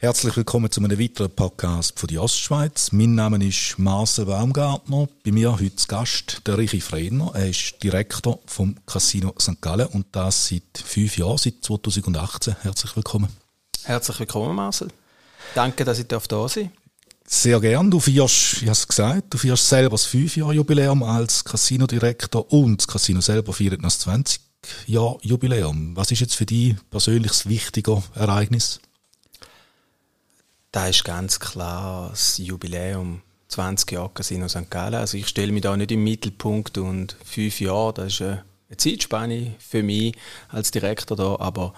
Herzlich willkommen zu einem weiteren Podcast von der Ostschweiz. Mein Name ist Marcel Baumgartner. Bei mir heute Gast der Richie Fredner. Er ist Direktor vom Casino St. Gallen und das seit fünf Jahren, seit 2018. Herzlich willkommen. Herzlich willkommen, Marcel. Danke, dass ich da sein darf. Sehr gern. Du feierst, ich habe es gesagt, du feierst selber das fünf Jahr Jubiläum als Casino-Direktor und das Casino selber feiert noch das 20 Jahr Jubiläum. Was ist jetzt für dich persönlich das wichtige Ereignis? Da ist ganz klar das Jubiläum 20 Jahre Casino St. Gallen. Also ich stelle mich da nicht im Mittelpunkt und fünf Jahre, das ist eine Zeitspanne für mich als Direktor da, aber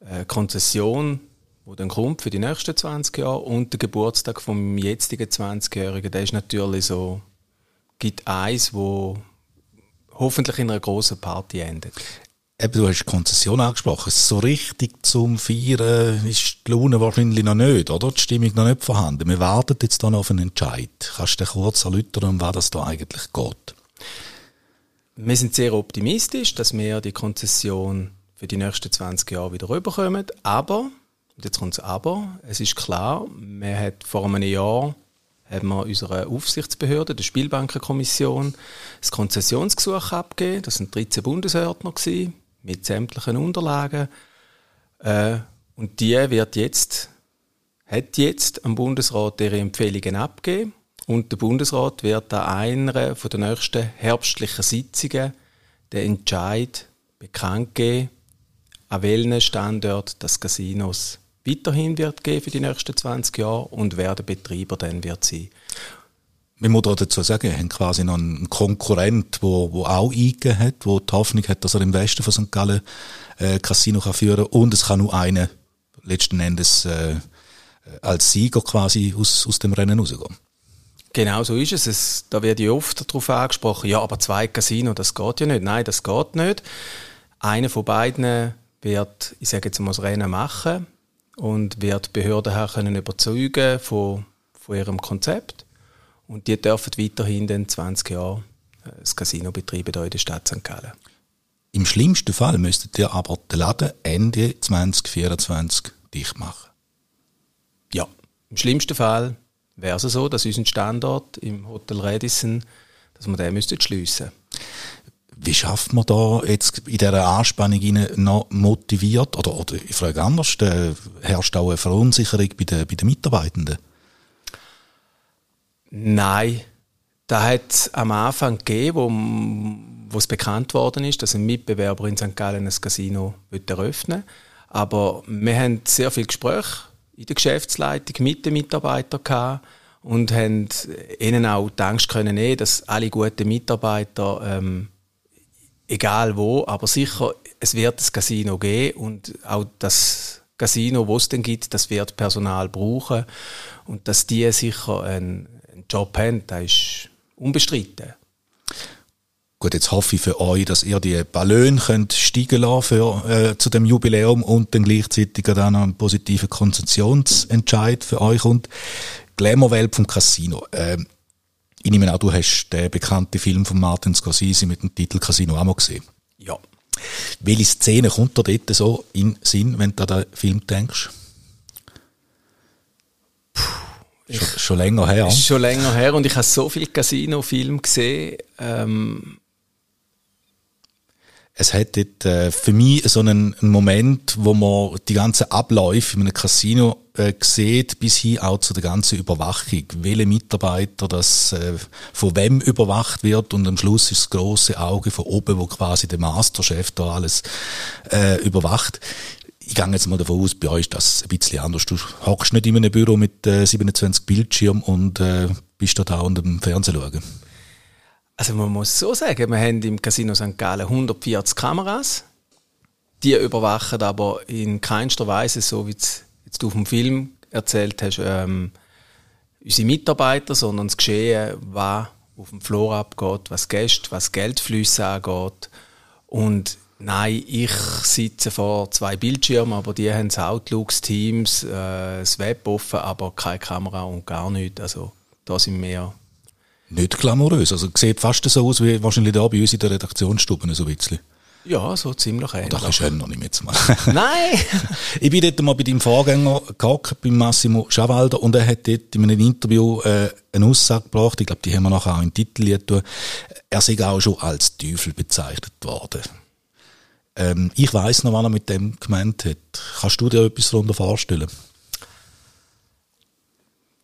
eine Konzession, die dann kommt für die nächsten 20 Jahre und der Geburtstag vom jetzigen 20-Jährigen, der ist natürlich so, gibt eins, wo hoffentlich in einer großen Party endet. Eben, du hast Konzession angesprochen. So richtig zum Feiern ist die Laune wahrscheinlich noch nicht, oder? Die Stimmung noch nicht vorhanden. Wir warten jetzt dann auf einen Entscheid. Kannst du kurz erläutern, um was das da eigentlich geht? Wir sind sehr optimistisch, dass wir die Konzession für die nächsten 20 Jahre wieder rüberkommen. Aber, und jetzt kommt es aber, es ist klar, wir hat vor einem Jahr haben wir unserer Aufsichtsbehörde, der Spielbankenkommission, das Konzessionsgesuch abgegeben. Das sind 13 Bundesordner mit sämtlichen Unterlagen. Äh, und die wird jetzt, hat jetzt am Bundesrat ihre Empfehlungen abgegeben. Und der Bundesrat wird an einer von der nächsten herbstlichen Sitzungen den Entscheid bekannt geben, an welchen Standort das Casinos weiterhin wird geben für die nächsten 20 Jahre und wer der Betreiber dann wird sein. Man muss dazu sagen, wir haben quasi noch einen Konkurrent, der wo, auch eingegeben hat, der die Hoffnung hat, dass er im Westen von St. Gallen äh, Casino kann führen kann. Und es kann nur einer letzten Endes äh, als Sieger quasi aus, aus dem Rennen rausgehen. Genau so ist es. es. Da wird ja oft darauf angesprochen, ja, aber zwei Casino, das geht ja nicht. Nein, das geht nicht. Einer von beiden wird, ich sage jetzt mal, das Rennen machen und wird die Behörden her überzeugen von, von ihrem Konzept. Und die dürfen weiterhin dann 20 Jahre äh, das Casino betreiben hier in der Stadt St. Gallen. Im schlimmsten Fall müsstet ihr aber den Laden Ende 2024 dicht machen. Ja, im schlimmsten Fall wäre es so, dass unser Standort im Hotel Radisson, dass wir den müssten schliessen. Wie schafft man da jetzt in dieser Anspannung noch motiviert, oder, oder ich frage anders, äh, herrscht auch eine Verunsicherung bei den, bei den Mitarbeitenden? Nein, da hat es am Anfang gegeben, wo, es bekannt worden ist, dass ein Mitbewerber in St. Gallen ein Casino eröffnen Aber wir haben sehr viel Gespräche in der Geschäftsleitung mit den Mitarbeitern gehabt und haben ihnen auch die Angst können dass alle guten Mitarbeiter, ähm, egal wo, aber sicher, es wird ein Casino geben und auch das Casino, wo es denn gibt, das wird Personal brauchen und dass die sicher ein Job haben, das ist unbestritten. Gut, jetzt hoffe ich für euch, dass ihr die Ballone könnt steigen lassen für, äh, zu dem Jubiläum und dann gleichzeitig dann einen positiven Konzessionsentscheid für euch und Glamour-Welt vom Casino. Ähm, ich nehme an, du hast den bekannten Film von Martin Scorsese mit dem Titel Casino auch mal gesehen. Ja. Welche Szene kommt dir dort so in Sinn, wenn du an den Film denkst? Schon, schon, länger her. Ist schon länger her und ich habe so viele Casino-Filme gesehen. Ähm es hat dort, äh, für mich so einen, einen, Moment, wo man die ganzen Abläufe in einem Casino äh, sieht, bis hin auch zu der ganzen Überwachung. Welche Mitarbeiter das äh, von wem überwacht wird und am Schluss ist das große Auge von oben, wo quasi der Masterchef da alles äh, überwacht ich gehe jetzt mal davon aus, bei euch ist das ein bisschen anders. Du hockst nicht in einem Büro mit äh, 27 Bildschirmen und äh, bist da und am Fernsehen schauen. Also man muss so sagen, wir haben im Casino St. Gallen 140 Kameras. Die überwachen aber in keinster Weise, so wie du auf dem Film erzählt hast, ähm, unsere Mitarbeiter, sondern das Geschehen, was auf dem Floor abgeht, was Gäste, was Geldflüsse angeht. Und Nein, ich sitze vor zwei Bildschirmen, aber die haben das Outlook, Teams, äh, das Web offen, aber keine Kamera und gar nichts. Also da sind wir... Nicht glamourös, also sieht fast so aus wie wahrscheinlich da bei uns in der Redaktionsstube so ein bisschen. Ja, so ziemlich ähnlich. Das ist ja noch nicht mehr zu machen. Nein! ich bin dort mal bei deinem Vorgänger gehockt, bei Massimo Schavalder, und er hat dort in einem Interview äh, eine Aussage gebracht, ich glaube, die haben wir nachher auch in den Titel tun. Er sei auch schon als Teufel bezeichnet worden. Ähm, ich weiß noch, was er mit dem gemeint hat. Kannst du dir etwas darunter vorstellen?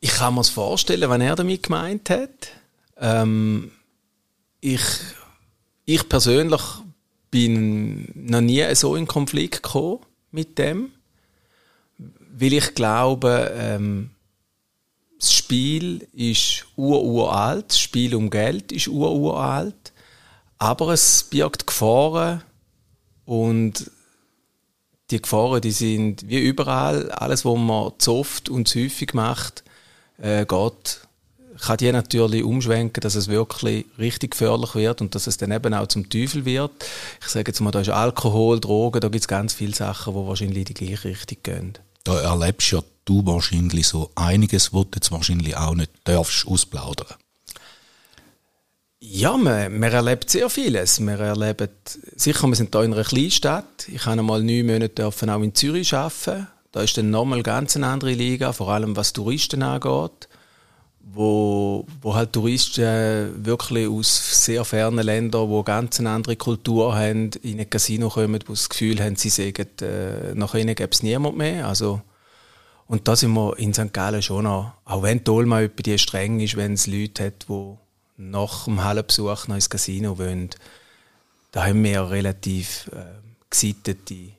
Ich kann mir es vorstellen, wenn er damit gemeint hat. Ähm, ich, ich persönlich bin noch nie so in Konflikt gekommen mit dem, weil ich glaube, ähm, das Spiel ist ururalt, das Spiel um Geld ist ururalt, aber es birgt Gefahren und die Gefahren, die sind wie überall, alles, was man zu oft und zu häufig macht, äh, geht kann die natürlich umschwenken, dass es wirklich richtig gefährlich wird und dass es dann eben auch zum Teufel wird. Ich sage jetzt mal, da ist Alkohol, Drogen, da gibt es ganz viele Sachen, die wahrscheinlich in die gleiche Richtung gehen. Da erlebst ja du wahrscheinlich so einiges, was du jetzt wahrscheinlich auch nicht darfst ausplaudern. Ja, man, man erlebt sehr vieles. Wir erleben, sicher, wir sind hier in einer Kleinstadt. Ich habe einmal neun Monate auch in Zürich arbeiten. Da ist dann nochmal ganz eine andere Liga, vor allem was Touristen angeht wo, wo halt Touristen wirklich aus sehr fernen Ländern, wo ganz eine andere Kultur haben, in ein Casino kommen, wo das Gefühl haben, sie sagen, äh, nach ihnen gäbe es niemand mehr. Also, und da sind wir in St. Gallen schon noch, auch wenn die Olma etwa die streng ist, wenn es Leute hat, die nach dem Hallenbesuch noch ins Casino wollen, da haben wir relativ äh, gesittete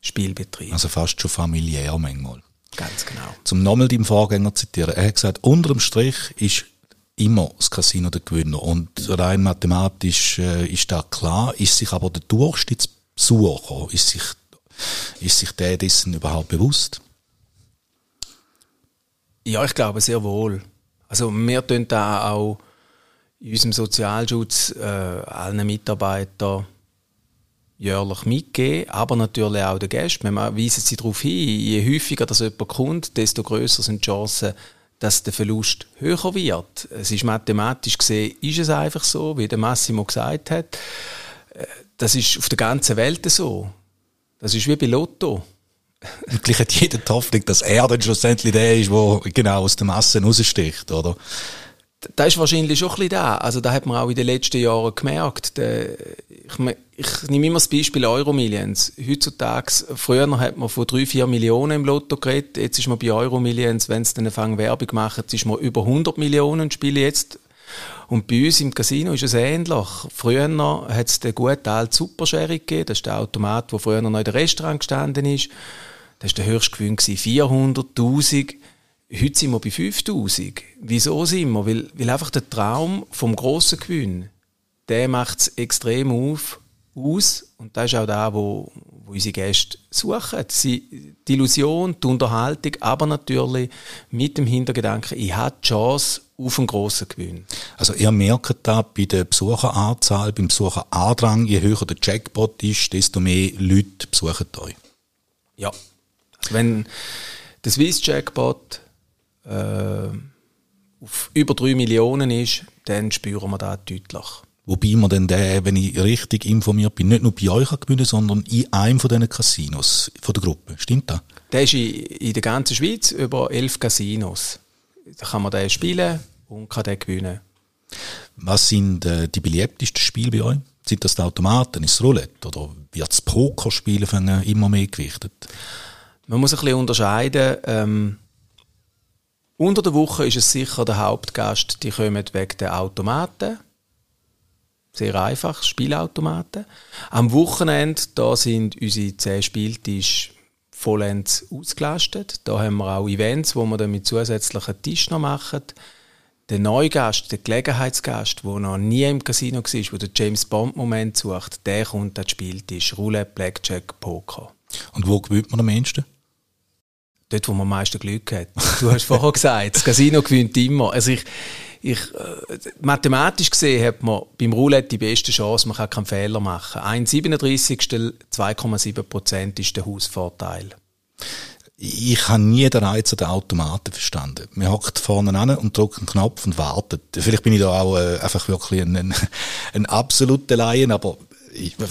Spielbetriebe. Also fast schon familiär manchmal. Ganz genau. Zum nochmal deinem Vorgänger zitieren. Er hat gesagt, unter dem Strich ist immer das Casino der Gewinner. Und rein mathematisch äh, ist da klar, ist sich aber der Durchschnittsbesucher, ist sich, ist sich der dessen überhaupt bewusst? Ja, ich glaube sehr wohl. Also wir tun da auch in unserem Sozialschutz äh, allen Mitarbeitern jährlich mitgeben, aber natürlich auch den Gästen. Wir weisen sie darauf hin, je häufiger das jemand kommt, desto größer sind die Chancen, dass der Verlust höher wird. Es ist mathematisch gesehen, ist es einfach so, wie der Massimo gesagt hat. Äh, das ist auf der ganzen Welt so. Das ist wie bei Lotto. Gleich hat jeder die Hoffnung, dass er dann schlussendlich der ist, der genau aus der Masse raussticht, oder? Da ist wahrscheinlich schon ein bisschen da. Also da hat man auch in den letzten Jahren gemerkt. Der, ich, ich nehme immer das Beispiel Euromillions. Heutzutage, früher hat man von drei, vier Millionen im Lotto geredet. Jetzt ist man bei Euromillions, wenn es dann eine Werbung jetzt ist man über 100 Millionen spiele jetzt. Und bei uns im Casino ist es ähnlich. Früher hat es den guten alten Supersherry gegeben. Das ist der Automat, der früher noch in der Restaurant gestanden ist. Das war der höchste Gewinn, 400'000. Heute sind wir bei 5000. Wieso sind wir? Weil, weil einfach der Traum vom grossen Gewinn, der macht es extrem auf, aus. Und das ist auch da, wo, wo unsere Gäste suchen. Sie, die Illusion, die Unterhaltung, aber natürlich mit dem Hintergedanken, ich habe die Chance auf einen grossen Gewinn. Also ihr merkt da bei der Besucheranzahl, beim Besucherandrang, je höher der Jackpot ist, desto mehr Leute besuchen euch. Ja. Also wenn der Swiss Jackpot äh, auf über 3 Millionen ist, dann spüren wir das deutlich. Wobei man dann den, wenn ich richtig informiert bin, nicht nur bei euch gewinnen sondern in einem von diesen Casinos von der Gruppe. Stimmt das? Der ist in, in der ganzen Schweiz über elf Casinos. Da kann man den spielen und kann den gewinnen. Was sind äh, die beliebtesten Spiele bei euch? Sind das die Automaten, ist es Roulette oder wird das Pokerspielen immer mehr gewichtet? Man muss ein bisschen unterscheiden. Ähm, unter der Woche ist es sicher der Hauptgast, die kommen wegen der Automaten. Sehr einfach, Spielautomaten. Am Wochenende, da sind unsere zehn Spieltische vollends ausgelastet. Da haben wir auch Events, wo wir dann mit zusätzlichen Tischen noch machen. Der Neugast, der Gelegenheitsgast, der noch nie im Casino war, der den James Bond-Moment sucht, der kommt an den Spieltisch. Roulette, Blackjack, Poker. Und wo gewinnt man am meisten? Dort, wo man am meisten Glück hat. Du hast vorher gesagt, das Casino gewinnt immer. Also ich, ich, äh, mathematisch gesehen hat man beim Roulette die beste Chance, man kann keinen Fehler machen. Ein 37. 2,7 Prozent ist der Hausvorteil. Ich habe nie den Reiz der Automaten verstanden. Man hockt vorne an und drückt einen Knopf und wartet. Vielleicht bin ich da auch äh, einfach wirklich ein, ein, ein absoluter Laien, aber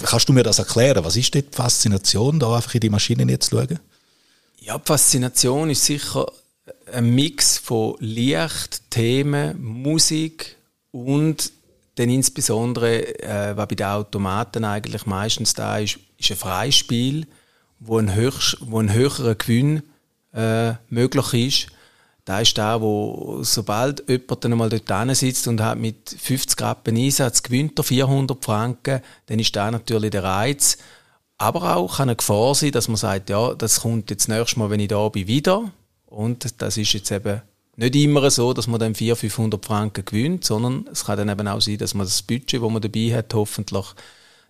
kannst du mir das erklären? Was ist die Faszination, da einfach in die Maschinen jetzt zu schauen? Ja, Faszination ist sicher ein Mix von Licht, Themen, Musik und dann insbesondere, äh, was bei den Automaten eigentlich meistens da ist, ist ein Freispiel, wo ein, höchst, wo ein höherer Gewinn äh, möglich ist. Da ist da, wo sobald jemand dann einmal dort sitzt und hat mit 50 Rappen Einsatz gewinnt er 400 Franken, dann ist da natürlich der Reiz. Aber auch kann eine Gefahr sein, dass man sagt, ja, das kommt jetzt nächstes Mal, wenn ich da bin, wieder. Und das ist jetzt eben nicht immer so, dass man dann 400, 500 Franken gewinnt, sondern es kann dann eben auch sein, dass man das Budget, das man dabei hat, hoffentlich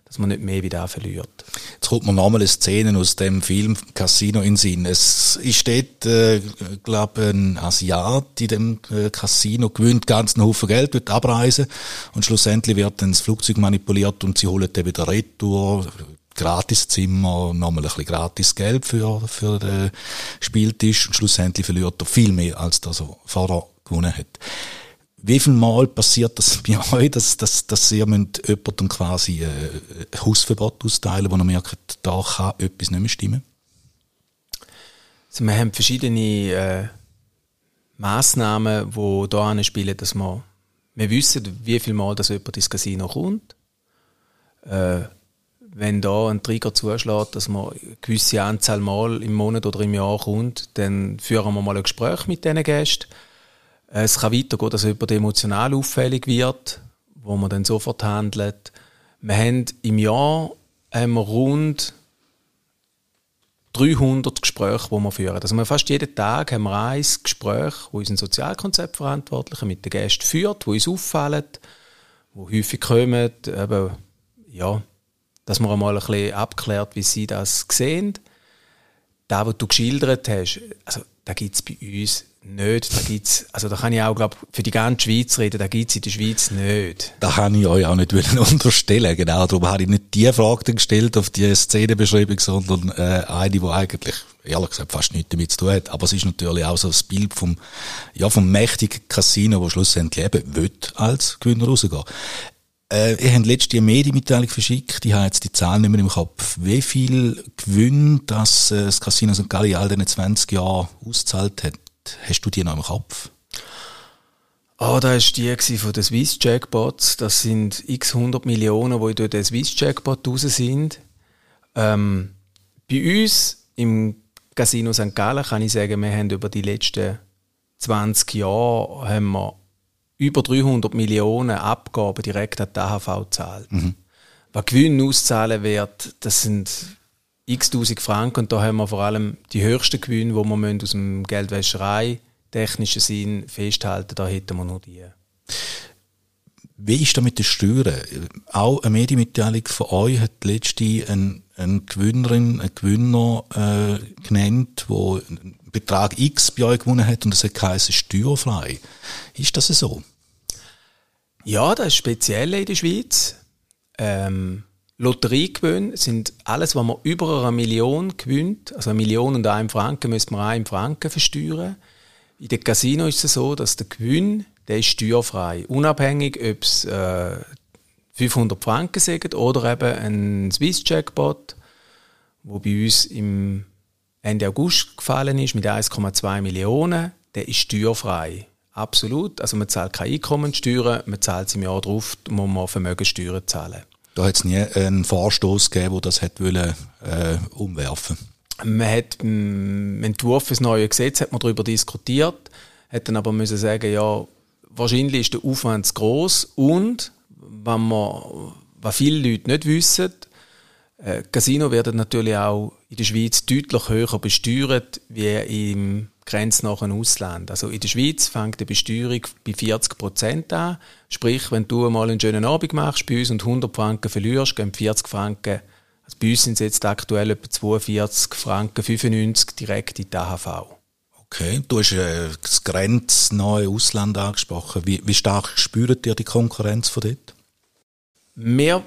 dass man nicht mehr wieder verliert. Jetzt kommt mir nochmal eine Szene aus dem Film Casino in Sinn. Es ist dort, äh, glaube ein Asiat in dem äh, Casino, gewinnt ganz einen Haufen Geld, wird abreisen und schlussendlich wird dann das Flugzeug manipuliert und sie holen dann wieder Retour, Gratiszimmer, nochmal ein bisschen gratis Geld für, für den Spieltisch und schlussendlich verliert er viel mehr, als das er vorher gewonnen hat. Wie viel Mal passiert das bei euch, dass, dass, dass ihr müsst jemandem quasi ein Hausverbot austeilen, wo ihr merkt, da kann etwas nicht mehr stimmen? Also wir haben verschiedene äh, Massnahmen, die hier spielen, dass wir, wir wissen, wie viel Mal dass jemand ins Casino kommt. Äh, wenn da ein Trigger zuschlägt, dass man eine gewisse Anzahl Mal im Monat oder im Jahr kommt, dann führen wir mal ein Gespräch mit diesen Gästen. Es kann weitergehen, dass jemand emotional auffällig wird, wo man dann sofort handelt. Wir haben im Jahr haben wir rund 300 Gespräche, die wir führen. Also fast jeden Tag haben wir ein Gespräch, wo unser Sozialkonzeptverantwortlicher mit den Gästen führt, wo uns auffallen, wo häufig kommen, eben, ja, dass man einmal ein bisschen abklärt, wie sie das sehen. Da, was du geschildert hast, also, da gibt es bei uns nicht. Da gibt's, also da kann ich auch, glaube für die ganze Schweiz reden, da gibt es in der Schweiz nicht. Da kann ich euch auch nicht unterstellen, genau. Darum habe ich nicht die Frage gestellt auf die Szenenbeschreibung, sondern äh, eine, die eigentlich, ehrlich gesagt, fast nichts damit zu tun hat. Aber es ist natürlich auch so das Bild vom, ja, vom mächtigen Casino, wo schlussendlich eben will als Gewinner rausgehen. Äh, ihr habt letzte eine Medienmitteilung verschickt, ich habe jetzt die Zahlen nicht mehr im Kopf. Wie viel Gewinn das, äh, das Casino St. Gallen all diesen 20 Jahren ausgezahlt hat, hast du die noch im Kopf? Ah, oh, da ist die von den Swiss Jackpots. Das sind x 100 Millionen, die durch den Swiss Jackpot raus sind. Ähm, bei uns im Casino St. Gallen kann ich sagen, wir haben über die letzten 20 Jahre haben wir über 300 Millionen Abgaben direkt an die AHV gezahlt. Mhm. Was Gewinn auszahlen wird, das sind x tausend Franken und da haben wir vor allem die höchsten Gewinne, die wir aus dem Geldwäscherei technischen Sinn festhalten, da hätten wir nur die. Wie ist das mit den Steuern? Auch eine Medienmitteilung von euch hat letzte eine, eine Gewinnerin, einen Gewinner äh, genannt, der einen Betrag X bei euch gewonnen hat und das hat geheißen steuerfrei. Ist das so? Ja, das ist speziell in der Schweiz. Ähm, Lotteriegewinne sind alles, was man über eine Million gewinnt, also eine Million und einen Franken, müsste man einen Franken versteuern. In den Casino ist es so, dass der Gewinn, der ist steuerfrei. Unabhängig, ob es äh, 500 Franken sind oder eben ein Swiss Jackpot, wo bei uns im Ende August gefallen ist mit 1,2 Millionen, der ist steuerfrei. Absolut. Also man zahlt keine Einkommensteuern, man zahlt es im Jahr drauf, muss man Vermögensteuern zahlen. Da hat es nie einen Vorstoß gegeben, der das hätte wollen, äh, umwerfen Man hat im Entwurf für das neue Gesetz hat man darüber diskutiert, hat dann aber müssen sagen, ja, wahrscheinlich ist der Aufwand zu gross und, wenn man, was viele Leute nicht wissen, äh, Casino werden natürlich auch in der Schweiz deutlich höher besteuert wie im grenznahen Ausland. Also in der Schweiz fängt die Besteuerung bei 40 Prozent an. Sprich, wenn du mal einen schönen Abend machst bei uns und 100 Franken verlierst, gehen 40 Franken, also bei uns sind es jetzt aktuell etwa 42 Franken 95 direkt in die AHV. Okay, du hast äh, das grenznahe Ausland angesprochen. Wie, wie stark spürt ihr die Konkurrenz von dort? Wir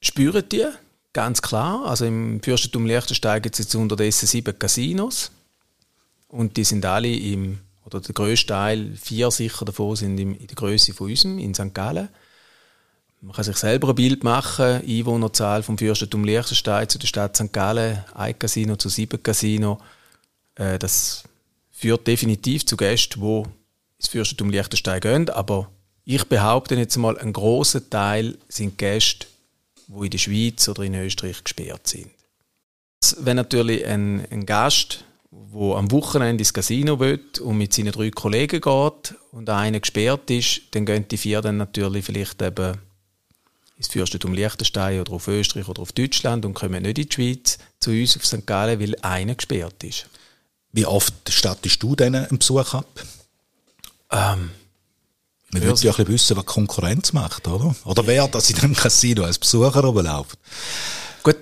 spüren die, ganz klar. Also im Fürstentum Liechtenstein gibt es jetzt unterdessen sieben Casinos. Und die sind alle im, oder der grösste Teil, vier sicher davon, sind in der Größe von unserem, in St. Gallen. man kann sich selber ein Bild machen, Einwohnerzahl vom Fürstentum Liechtenstein zu der Stadt St. Gallen, ein Casino zu sieben Casino. Äh, das führt definitiv zu Gästen, die ins Fürstentum Liechtenstein gehen, aber ich behaupte jetzt mal, ein großer Teil sind Gäste, die in der Schweiz oder in Österreich gesperrt sind. Wenn natürlich ein, ein Gast, der am Wochenende ins Casino will und mit seinen drei Kollegen geht und einer gesperrt ist, dann gehen die vier dann natürlich vielleicht eben ins Fürstentum Liechtenstein oder auf Österreich oder auf Deutschland und kommen nicht in die Schweiz zu uns auf St. Gallen, weil einer gesperrt ist. Wie oft stattest du denen einen Besuch ab? Ähm, man würde ja ein bisschen wissen, was Konkurrenz macht, oder? Oder wer das in einem Casino als Besucher rumläuft. Gut,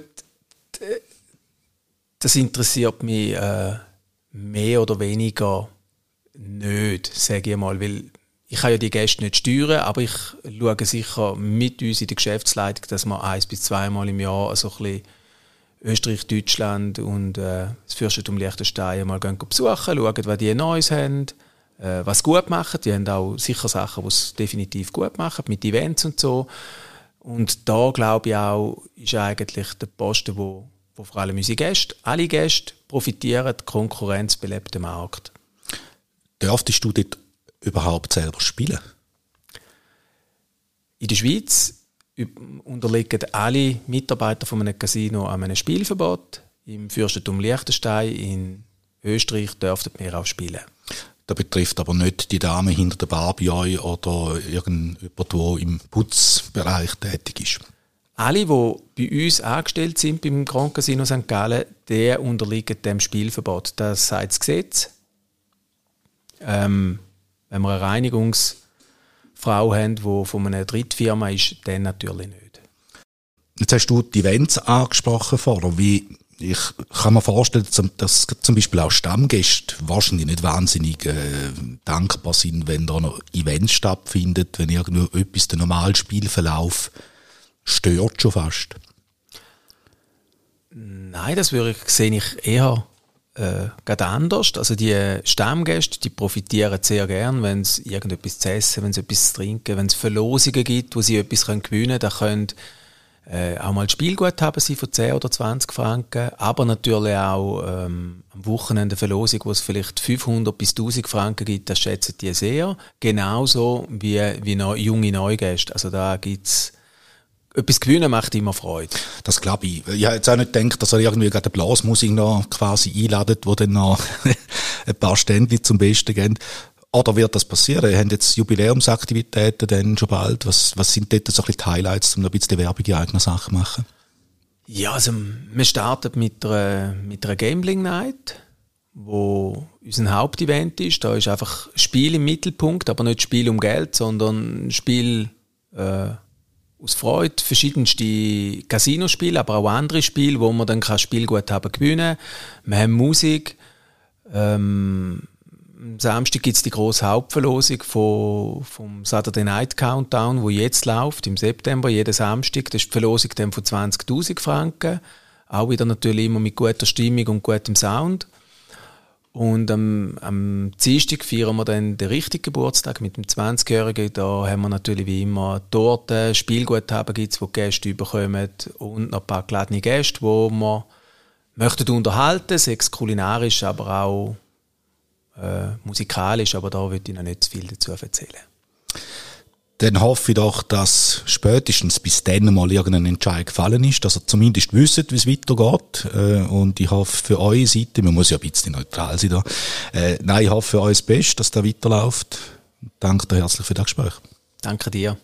das interessiert mich äh, mehr oder weniger nicht, sage ich mal, weil ich kann ja die Gäste nicht steuern, aber ich schaue sicher mit uns in der Geschäftsleitung, dass wir eins bis zweimal im Jahr so ein bisschen Österreich, Deutschland und äh, das Fürstentum Liechtenstein mal gehen besuchen, schauen, was die Neues haben, äh, was gut machen. Die haben auch sicher Sachen, die es definitiv gut machen, mit Events und so. Und da glaube ich auch, ist eigentlich der Posten, wo, wo vor allem unsere Gäste, alle Gäste profitieren, Konkurrenz belebt den Markt. Dürftest du dort überhaupt selber spielen? In der Schweiz unterliegen alle Mitarbeiter von einem Casino an einem Spielverbot. Im Fürstentum Liechtenstein in Österreich dürften wir auch spielen. Das betrifft aber nicht die Dame hinter der Bar bei euch oder irgendjemand, der im Putzbereich tätig ist. Alle, die bei uns angestellt sind beim Grand Casino St. Gallen, der unterliegen dem Spielverbot. Das sagt das Gesetz. Ähm, wenn wir eine Reinigungsfrau haben, die von einer Drittfirma ist, dann natürlich nicht. Jetzt hast du die Events angesprochen vorher. Wie ich kann mir vorstellen, dass zum Beispiel auch Stammgäste wahrscheinlich nicht wahnsinnig äh, dankbar sind, wenn da noch Events stattfindet, wenn irgendwo etwas den normalen Spielverlauf stört schon fast. Nein, das würde ich, sehe ich eher äh, gerade anders. Also die Stammgäste, die profitieren sehr gern, wenn es irgendetwas zu essen, wenn es etwas zu trinken, wenn es Verlosungen gibt, wo sie etwas können gewinnen können, dann können äh, auch mal Spielguthaben sein von 10 oder 20 Franken, aber natürlich auch ähm, am Wochenende Verlosung, wo es vielleicht 500 bis 1000 Franken gibt, das schätzen die sehr. Genauso wie, wie neu, junge Neugäste. Also da gibt's etwas gewinnen macht immer Freude. Das glaube ich. Ich habe jetzt auch nicht gedacht, dass er irgendwie gerade eine Blasmusik noch quasi einladet, wo dann noch ein paar Stände zum Besten gehen. Oder wird das passieren? Wir haben jetzt Jubiläumsaktivitäten dann schon bald. Was, was sind dort so ein bisschen die Highlights, um noch ein bisschen Werbung in eigener Sache zu machen? Ja, also wir starten mit einer, mit einer Gambling Night, wo unser Hauptevent ist. Da ist einfach Spiel im Mittelpunkt, aber nicht Spiel um Geld, sondern Spiel äh, aus Freude. Verschiedenste Casinospiele, aber auch andere Spiele, wo man dann kann Spielguthaben gewinnen kann. Wir haben Musik. Ähm, am Samstag gibt es die grosse Hauptverlosung vom Saturday Night Countdown, wo jetzt läuft, im September, jeden Samstag. Das ist die Verlosung von 20.000 Franken. Auch wieder natürlich immer mit guter Stimmung und gutem Sound. Und am, am Dienstag feiern wir dann den richtigen Geburtstag mit dem 20-Jährigen. Da haben wir natürlich wie immer Torten, Spielguthaben gibt's, wo die Gäste bekommen und noch ein paar geladene Gäste, die wir möchten unterhalten, sechs kulinarisch, aber auch äh, musikalisch, aber da würde ich noch nicht zu viel dazu erzählen. Dann hoffe ich doch, dass spätestens bis dann mal irgendein Entscheid gefallen ist, dass ihr zumindest wisst, wie es weitergeht. Äh, und ich hoffe für eure Seite, man muss ja ein bisschen neutral sein da, äh, nein, ich hoffe für euch das Beste, dass da weiterläuft. Danke dir herzlich für das Gespräch. Danke dir.